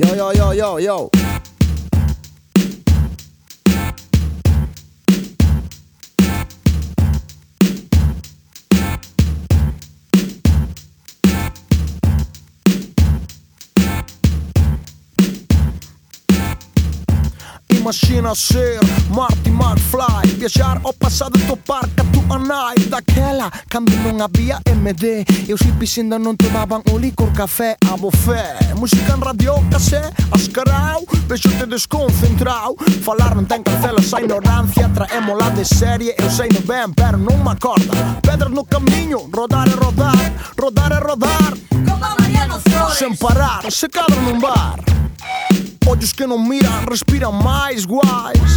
要要要要要 Maschine Sir, Marty McFly Viaxar ao pasado e topar ca tua nai Daquela, cando non había MD E os hippies ainda non daban o licor café a bofé Música en radio casé, ascarao Vexote desconcentrao Falar non ten cancelas a ignorancia Traémola de serie, eu sei no ben Pero non me acorda Pedras no camiño, rodar e rodar Rodar e rodar Como Mariano Flores Sen parar, se cadra nun bar ollos que non miran respiran máis guais.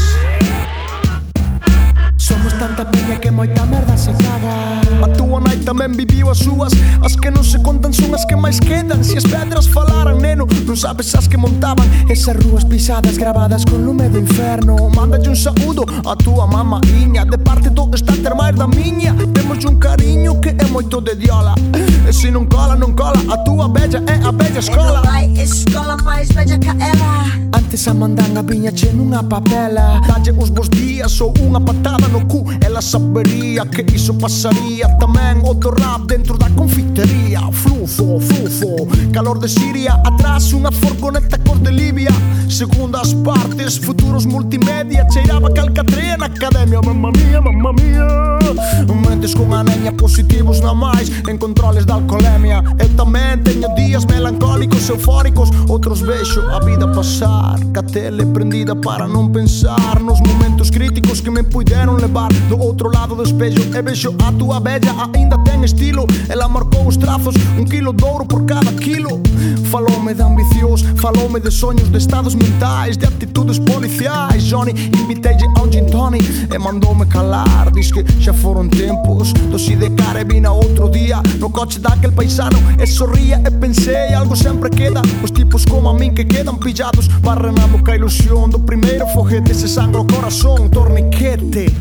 Somos tanta peña que moita merda se caga. A túa nai tamén viviu as súas. As que non se contan son as que máis quedan. Se as pedras falaran, neno Non sabes as que montaban. Esas rúas pisadas gravadas con lume do inferno. Mándalle un saúdo a túa mamaiña De certo está ter máis da miña. Temos un cariño que é moito de diola E eh, se non cola, non cola, a túa bella é eh, a bella escola. E vai escola máis bella que ela. Antes a mandanga viña che nunha papela. Dalle uns bons días ou unha patada no cu. Ela sabería que iso pasaría Tamén. Outro rap dentro da confitería fufo, fufo Calor de Siria, atrás unha furgoneta cor de Libia. Segundas partes, futuros multimedia. Cheiraba calcatrea na academia, mamma mía, mamma mía. Mentes con anemia, positivos na máis. En controles da alcoholemia. Eu tamén teño días melancólicos, eufóricos. Outros vexo a vida pasar Ca tele prendida para non pensar nos momentos críticos que me puideron levar do outro lado do espello e vexo a tua bella aínda ten estilo ela marcou os trazos un kilo de ouro por cada kilo faloume de ambicios faloume de soños de estados mentais de actitudes policiais Johnny. Invitei a un gin tonic e mandoume calar Diz que tempos Dosi de cara e vina outro día. No coche daquel paisano. E sorría e pensei Algo sempre queda. Os tipos como a min que quedan pillados. Barrenando ca ilusión. Do primeiro foguete Se sangra o corazón. Torniquete